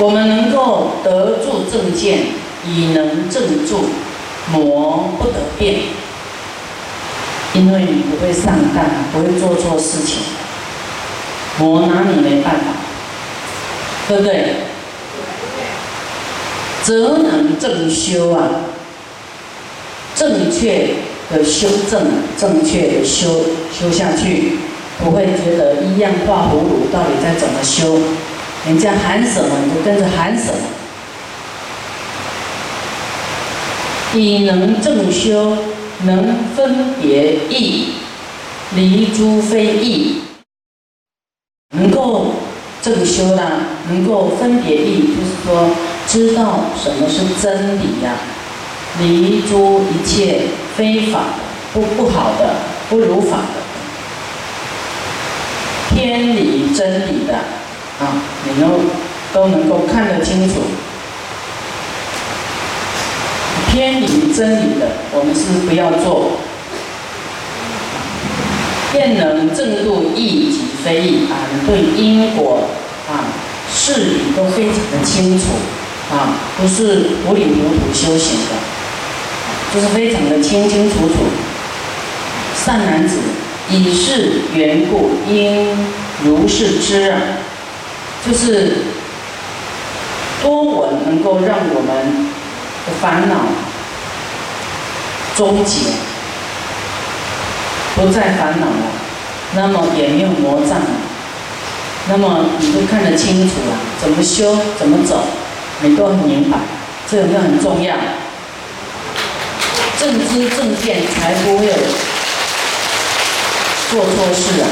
我们能够得住正见，以能正住，魔不得变。因为你不会上当，不会做错事情，魔拿你没办法，对不对？则能正修啊，正确的修正，正确的修修下去，不会觉得一样画葫芦，到底在怎么修？人家喊什么你就跟着喊什么。以能正修，能分别义，离诸非异，能够正修呢，能够分别义，就是说知道什么是真理呀，离诸一切非法不不好的、不如法的、偏离真理的啊，你都都能够看得清楚。偏离真理的，我们是不要做。便能正度义及非义啊，你对因果啊、事理都非常的清楚啊，不是糊里糊涂修行的，就是非常的清清楚楚。善男子，以是缘故，应如是知啊，就是多闻能够让我们的烦恼终结，不再烦恼了，那么也没有魔障了，那么你都看得清楚了，怎么修，怎么走，你都很明白，这个很重要。正知正见，才不会有做错事啊！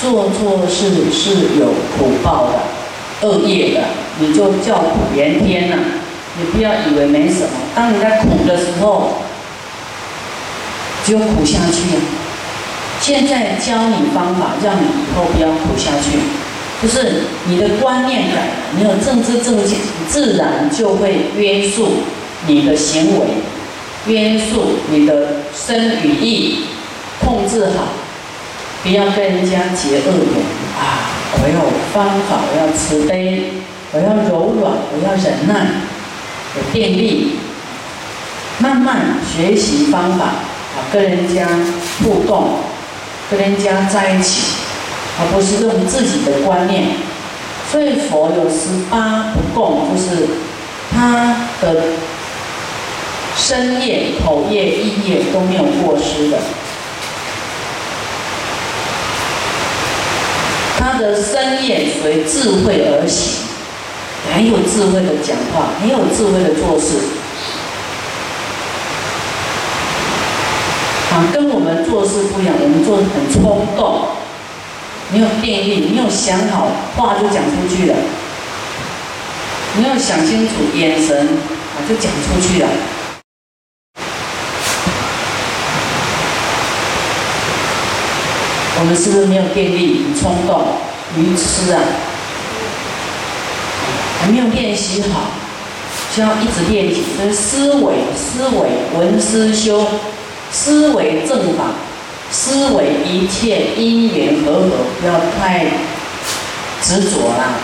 做错事是有苦报的，恶业的，你就叫苦连天了。你不要以为没什么，当你在苦的时候，就苦下去。现在教你方法，让你以后不要苦下去，就是你的观念改，你有正知正见，自然就会约束你的行为，约束你的身与意，控制好，不要跟人家结恶缘啊！我有方法，我要慈悲，我要柔软，我要忍耐。有电力，慢慢学习方法啊，跟人家互动，跟人家在一起，而不是用自己的观念。所以佛有十八不共，就是他的身业、口业、意业都没有过失的。的身业随智慧而行。很有智慧的讲话，很有智慧的做事，啊，跟我们做事不一样。我们做很冲动，没有定力，没有想好话就讲出去了，没有想清楚眼神啊就讲出去了。我们是不是没有定力？很冲动，愚痴啊！还没有练习好，需要一直练习。所以思维、思维、闻思修，思维正法，思维一切因缘和合，不要太执着了。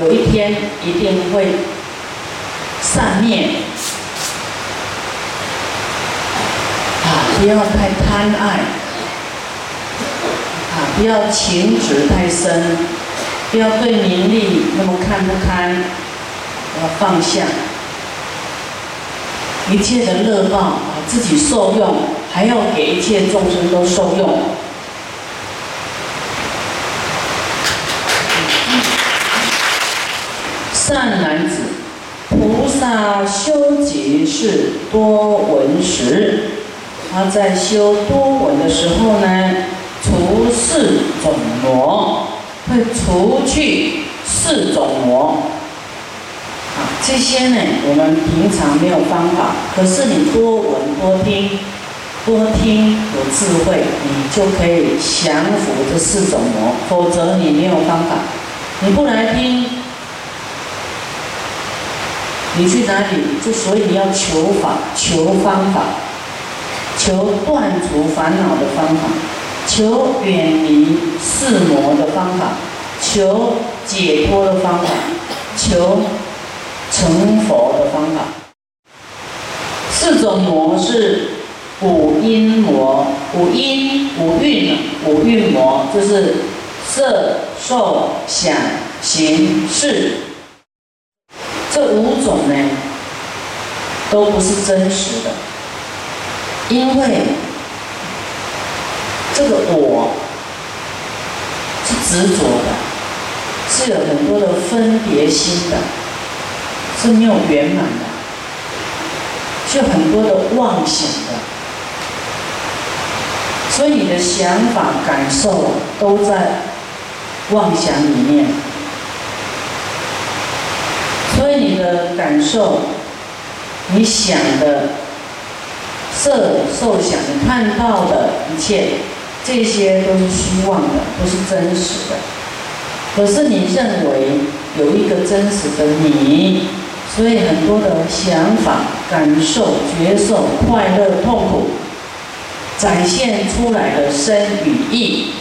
有一天一定会散灭。啊，不要太贪爱，不要情执太深。不要对名利那么看不开，要放下一切的乐报，自己受用，还要给一切众生都受用。善男子，菩萨修集是多闻时，他在修多闻的时候呢，除四种魔。会除去四种魔，啊，这些呢，我们平常没有方法，可是你多闻多听，多听有智慧，你就可以降服这四种魔。否则你没有方法，你不来听，你去哪里？就所以你要求法，求方法，求断除烦恼的方法。求远离四魔的方法，求解脱的方法，求成佛的方法。四种魔是五阴魔，五阴五蕴五蕴魔就是色、受、想、行、识。这五种呢，都不是真实的，因为这个我是执着的，是有很多的分别心的，是没有圆满的，是很多的妄想的，所以你的想法、感受都在妄想里面。所以你的感受，你想的色受想，看到的一切，这些都是虚妄的，不是真实的。可是你认为有一个真实的你，所以很多的想法、感受、觉受、快乐、痛苦，展现出来的身与意，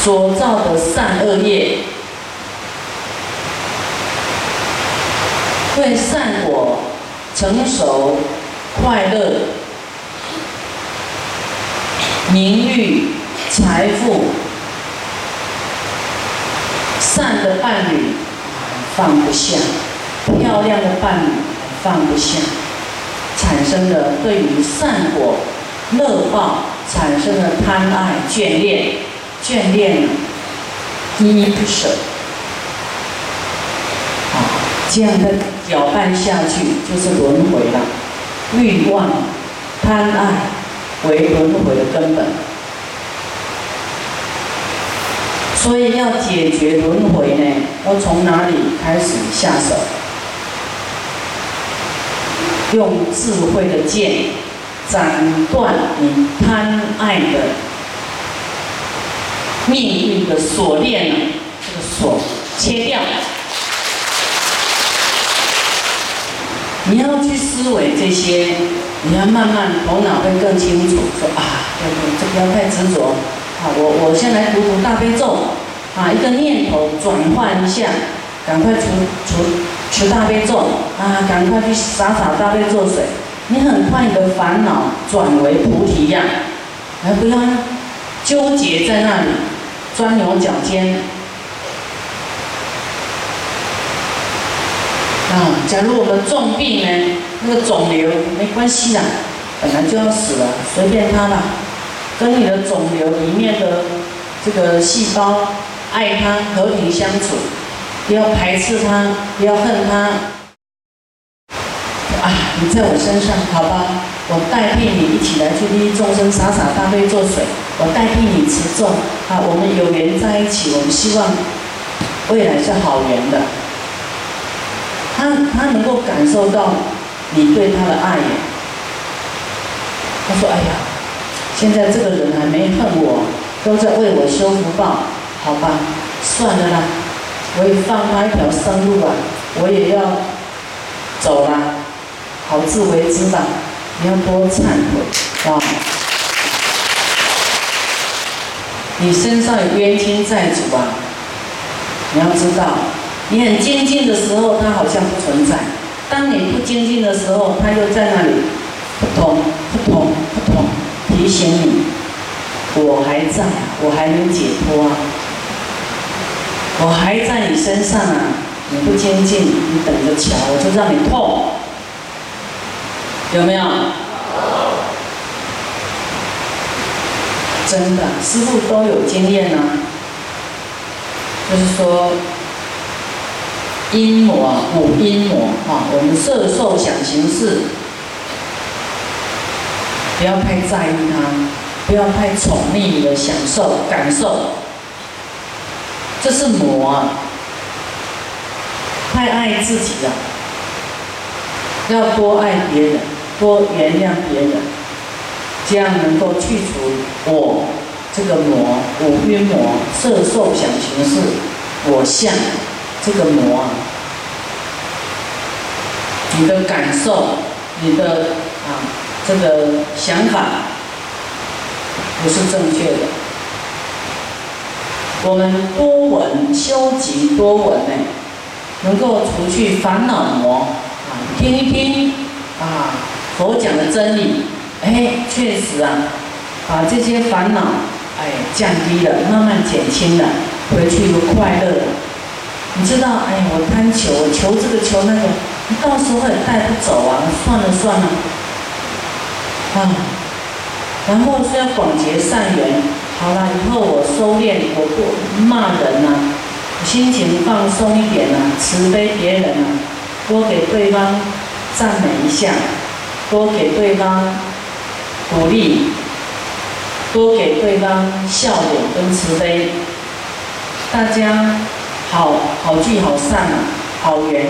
所造的善恶业。对善果成熟、快乐、名誉、财富、善的伴侣放不下，漂亮的伴侣放不下，产生的对于善果乐报产生的贪爱、眷恋、眷恋依依不舍。这样的搅拌下去就是轮回了，欲望、贪爱为轮回的根本，所以要解决轮回呢，要从哪里开始下手？用智慧的剑斩断你贪爱的命运的锁链呢？这个锁切掉。你要去思维这些，你要慢慢头脑会更清楚。说啊，对对，这不要太执着。啊，我我先来读读大悲咒，啊，一个念头转换一下，赶快除除持大悲咒，啊，赶快去洒洒大悲咒水。你很快你的烦恼转为菩提样，而不要纠结在那里，钻牛角尖。啊，假如我们重病呢，那个肿瘤没关系啦，本来就要死了，随便它吧。跟你的肿瘤里面的这个细胞，爱它，和平相处，不要排斥它，不要恨它。啊，你在我身上，好吧，我代替你一起来去利益众生，洒洒大悲做水，我代替你持咒。啊，我们有缘在一起，我们希望未来是好缘的。他他能够感受到你对他的爱。他说：“哎呀，现在这个人还没恨我，都在为我修福报，好吧，算了啦，我也放他一条生路吧，我也要走了，好自为之吧，你要多忏悔啊！你身上有冤亲债主啊，你要知道。”你很精进的时候，他好像不存在；当你不精进的时候，它又在那里，扑通扑通扑通提醒你：我还在，我还能解脱啊！我还在你身上啊！你不精进，你等着瞧，我就让你痛，有没有？真的，师傅都有经验呢，就是说。阴魔五阴魔啊，我们色受想行识，不要太在意它，不要太宠溺你的享受感受，这是魔啊！太爱自己了，要多爱别人，多原谅别人，这样能够去除我这个魔五阴魔色受想行识我相。这个魔啊，你的感受，你的啊这个想法不是正确的，我们多闻修集多闻呢，能够除去烦恼魔啊，听一听啊佛讲的真理，哎，确实啊，把这些烦恼哎降低了，慢慢减轻了，回去就快乐了。你知道，哎呀，我贪求，我求这个求那个，你到时候也带不走啊，算了算了，啊，然后是要广结善缘。好了，以后我收敛，我不骂人呐，心情放松一点呐，慈悲别人呐，多给对方赞美一下，多给对方鼓励，多给对方笑脸跟慈悲，大家好好聚好散啊，好缘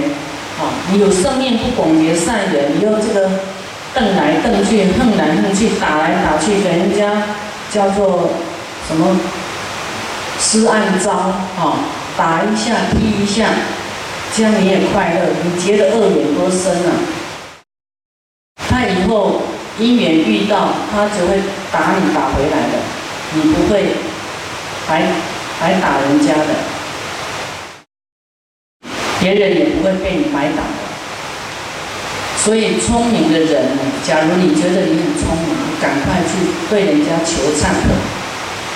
啊！你有生命不广结善缘，你又这个瞪来瞪去、恨来恨去、打来打去，给人家叫做。什么施暗招啊？打一下，踢一下，这样你也快乐。你结的恶缘多深啊？他以后因缘遇到，他只会打你打回来的，你不会还还打人家的，别人也不会被你白打的。所以聪明的人，假如你觉得你很聪明，赶快去对人家求忏悔。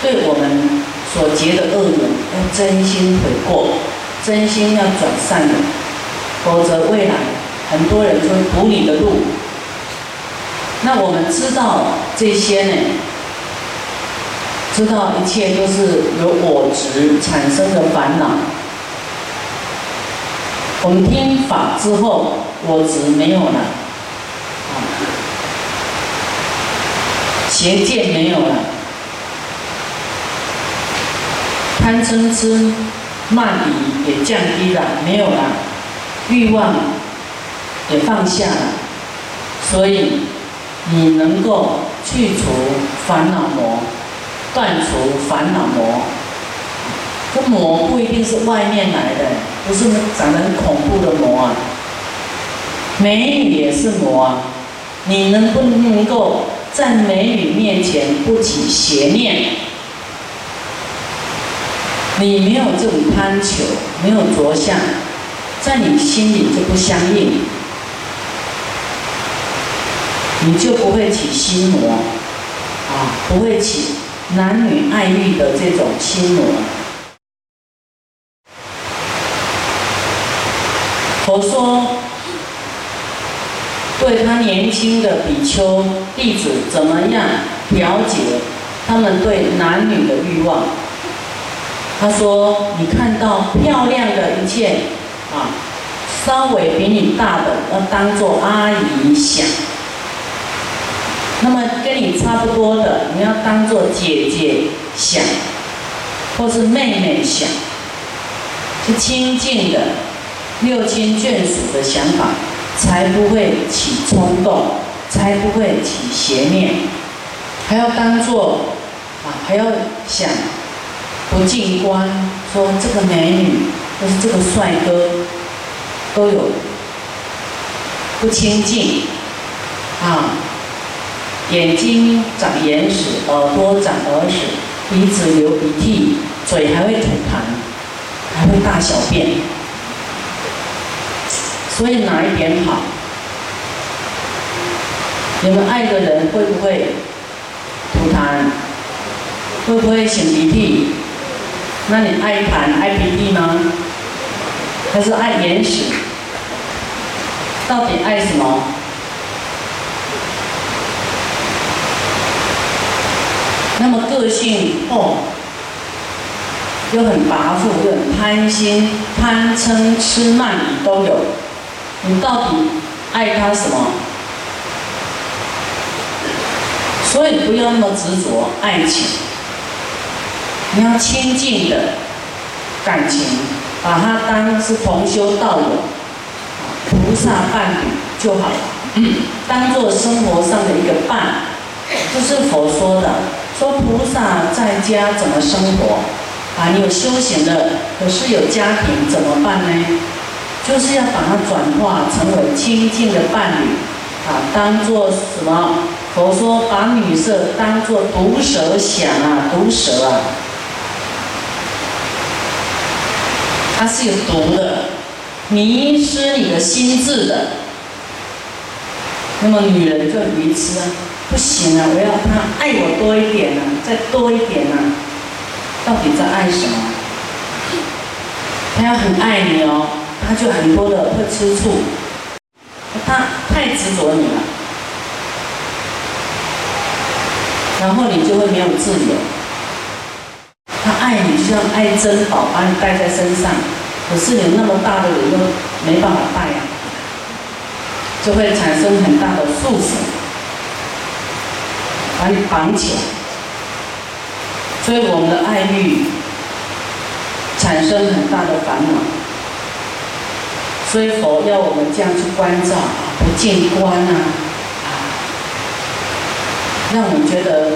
对我们所结的恶缘，要真心悔过，真心要转善的，否则未来很多人就会堵你的路。那我们知道这些呢，知道一切都是由我执产生的烦恼。我们听法之后，我执没有了，邪见没有了。贪嗔痴慢疑也降低了，没有了，欲望也放下了，所以你能够去除烦恼魔，断除烦恼魔。这魔不一定是外面来的，不是长得很恐怖的魔啊。美女也是魔啊，你能不能够在美女面前不起邪念？你没有这种贪求，没有着相，在你心里就不相应，你就不会起心魔，啊，不会起男女爱欲的这种心魔。我说，对他年轻的比丘弟子怎么样了解他们对男女的欲望？他说：“你看到漂亮的一切啊，稍微比你大的要当做阿姨想；那么跟你差不多的，你要当做姐姐想，或是妹妹想，是亲近的、六亲眷属的想法，才不会起冲动，才不会起邪念，还要当做啊，还要想。”不进观，说这个美女或是这个帅哥都有不清净啊，眼睛长眼屎，耳朵长耳屎，鼻子流鼻涕，嘴还会吐痰，还会大小便，所以哪一点好？你们爱的人会不会吐痰？会不会擤鼻涕？那你爱痰爱鼻涕吗？还是爱眼屎？到底爱什么？那么个性哦，又很跋扈，又很贪心、贪嗔痴慢疑都有。你到底爱他什么？所以不要那么执着爱情。你要亲近的感情，把它当是同修道友、菩萨伴侣就好了。当做生活上的一个伴，这是佛说的。说菩萨在家怎么生活？啊，你有修行的，可是有家庭怎么办呢？就是要把它转化成为亲近的伴侣，啊，当做什么？佛说把女色当做毒蛇想啊，毒蛇啊。它是有毒的，迷失你的心智的。那么女人就迷痴啊，不行啊，我要他爱我多一点啊，再多一点啊，到底在爱什么？他要很爱你哦，他就很多的会吃醋，他太执着你了，然后你就会没有自由。他爱你就像爱珍宝，把你带在身上，可是有那么大的人都没办法带啊。就会产生很大的束缚，把你绑起来，所以我们的爱欲产生很大的烦恼。所以佛要我们这样去关照，不见观啊，让我们觉得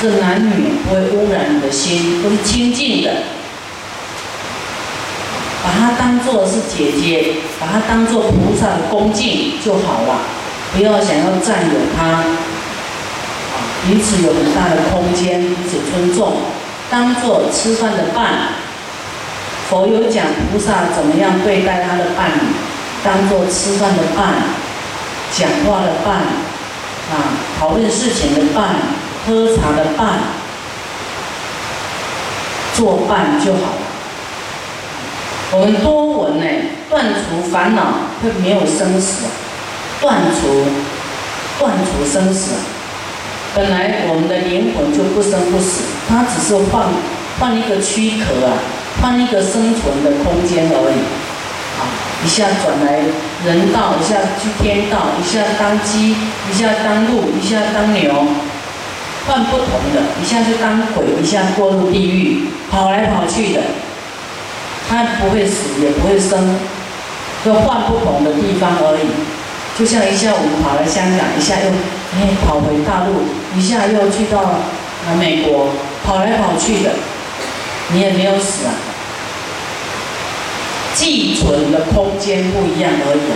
这个男女不会污染你的心，都是清净的。把她当做是姐姐，把她当做菩萨的恭敬就好了，不要想要占有她，彼此有很大的空间，彼此尊重，当做吃饭的伴。佛有讲菩萨怎么样对待他的伴侣，当做吃饭的伴，讲话的伴，啊，讨论事情的伴，喝茶的伴，做伴就好了。我们多闻呢，断除烦恼会没有生死，断除断除生死。本来我们的灵魂就不生不死，它只是换换一个躯壳啊，换一个生存的空间而已。啊，一下转来人道，一下去天道，一下当鸡，一下当鹿，一下当牛，换不同的，一下就当鬼，一下过入地狱，跑来跑去的。他不会死，也不会生，就换不同的地方而已。就像一下我们跑来香港，一下又哎跑回大陆，一下又去到啊美国，跑来跑去的，你也没有死啊。寄存的空间不一样而已，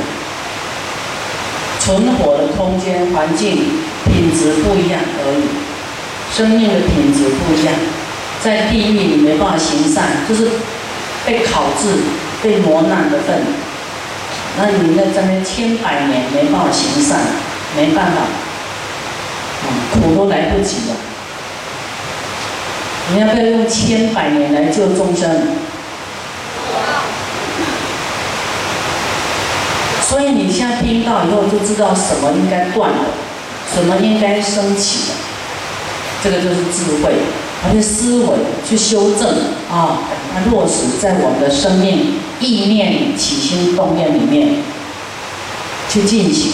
存活的空间、环境、品质不一样而已，生命的品质不一样。在地狱你没办法行善，就是。被烤制、被磨难的份，那你在这边千百年没办法行善，没办法，苦都来不及了。你要不要用千百年来救众生？所以你现在听到以后就知道什么应该断了，什么应该升起的，这个就是智慧。而且思维去修正啊，它落实在我们的生命意念起心动念里面去进行，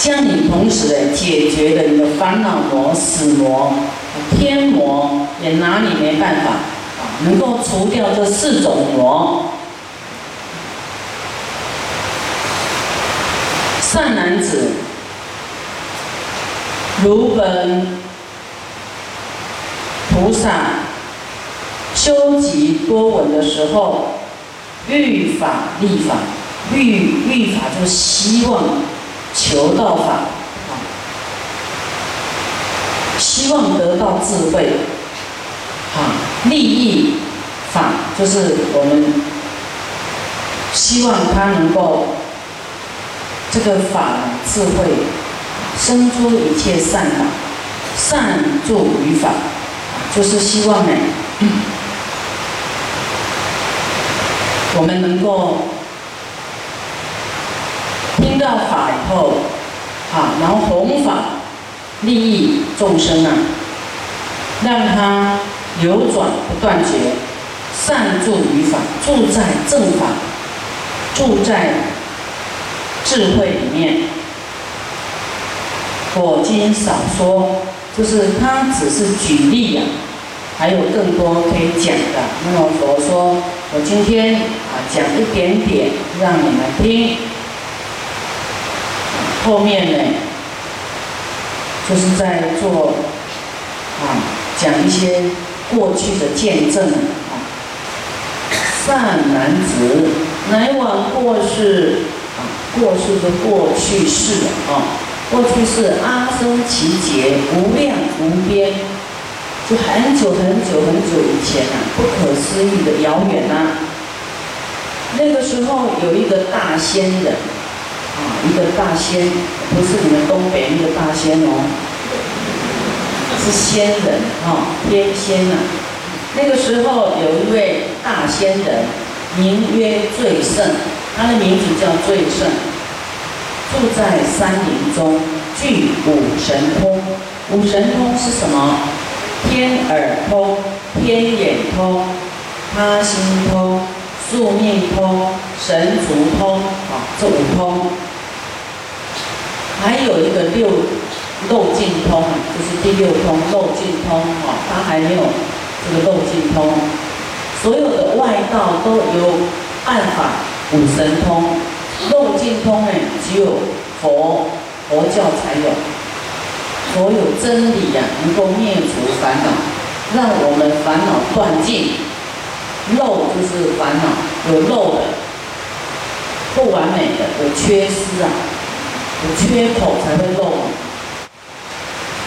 这样你同时解决了你的烦恼魔、死魔、天魔，也拿你没办法，能够除掉这四种魔。善男子，如本。菩萨修集多闻的时候，欲法立法，欲欲法就是希望求道法，啊，希望得到智慧，啊，利益法就是我们希望他能够这个法智慧生出一切善法，善助于法。就是希望呢，我们能够听到法以后，啊，然后弘法利益众生啊，让它流转不断绝，善住于法，住在正法，住在智慧里面。我今少说。就是他只是举例呀，还有更多可以讲的。那么佛说，我今天啊讲一点点让你们听，后面呢就是在做啊讲一些过去的见证啊。善男子，乃往过世，过世的过去式啊。过去是阿僧祇劫无量无边，就很久很久很久以前呐，不可思议的遥远呐。那个时候有一个大仙人，啊，一个大仙，不是你们东北那个大仙哦，是仙人啊，天仙呐。那个时候有一位大仙人，名曰最胜，他的名字叫最胜，住在山林中，具五神通。五神通是什么？天耳通、天眼通、他心通、宿命通、神足通，啊，这五通。还有一个六漏尽通，就是第六通漏尽通，啊，它还没有这个漏尽通。所有的外道都有办法五神通，漏尽通呢，只有佛佛教才有。所有真理呀，能够灭除烦恼，让我们烦恼断尽。漏就是烦恼，有漏的，不完美的，有缺失啊，有缺口才会漏。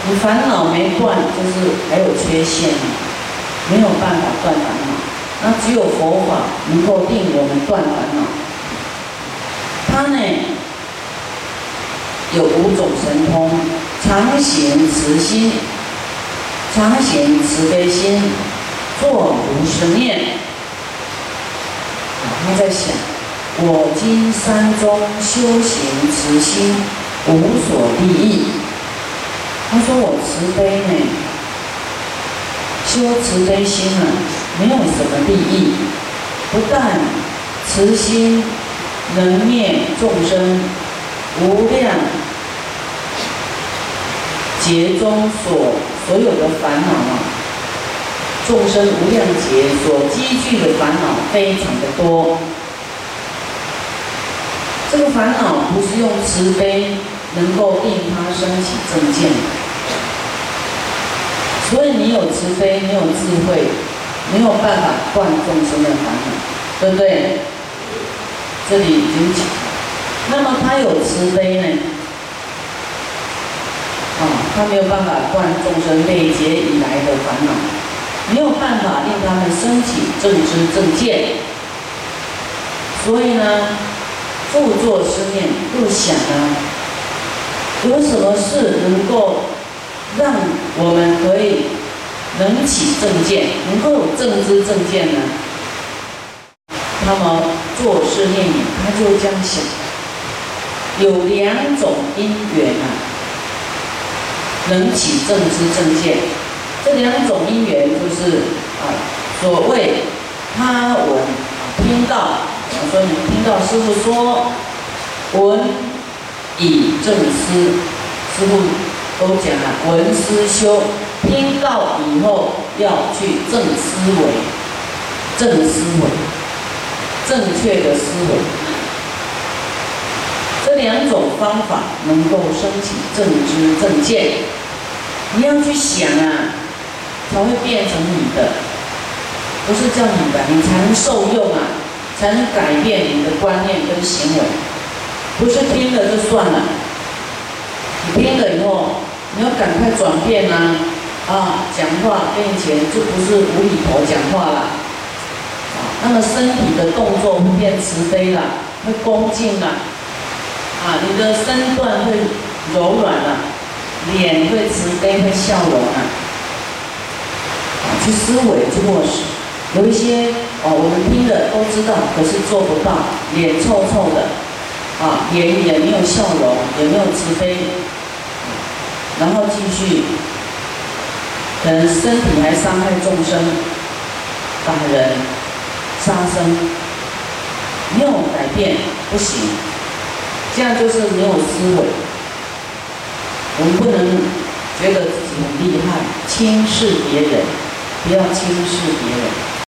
你烦恼没断，就是还有缺陷，没有办法断烦恼。那只有佛法能够令我们断烦恼。他呢，有五种神通。常行慈心，常行慈悲心，作如是念。他在想：我今山中修行慈心，无所利益。他说：我慈悲呢，修慈悲心啊，没有什么利益。不但慈心能灭众生无量。劫中所所有的烦恼啊，众生无量劫所积聚的烦恼非常的多。这个烦恼不是用慈悲能够令他升起正见，所以你有慈悲，你有智慧，没有办法断众生的烦恼，对不对？这里已经讲了，那么他有慈悲呢？啊他没有办法断众生累劫以来的烦恼，没有办法令他们升起正知正见，所以呢，复作思念，又想啊，有什么事能够让我们可以能起正见，能够正知正见呢？那么做事念里，他就这样想，有两种因缘啊。能起正知正见，这两种因缘就是啊，所谓他闻听到，我说你们听到师傅说闻以正思，师傅都讲了闻思修，听到以后要去正思维，正思维，正确的思维，这两种方法能够升起正知正见。你要去想啊，才会变成你的，不是叫你的，你才能受用啊，才能改变你的观念跟行为，不是听了就算了。你听了以后，你要赶快转变啊，啊，讲话跟以前就不是无厘头讲话了，啊，那么身体的动作会变慈悲了，会恭敬了，啊，你的身段会柔软了。脸会慈悲，会笑容啊！去思维，去落实。有一些哦，我们听的都知道，可是做不到，脸臭臭的，啊，脸也没有笑容，也没有慈悲，然后继续，可能身体还伤害众生，打人、杀生，没有改变不行，这样就是没有思维。我们不能觉得自己很厉害，轻视别人，不要轻视别人。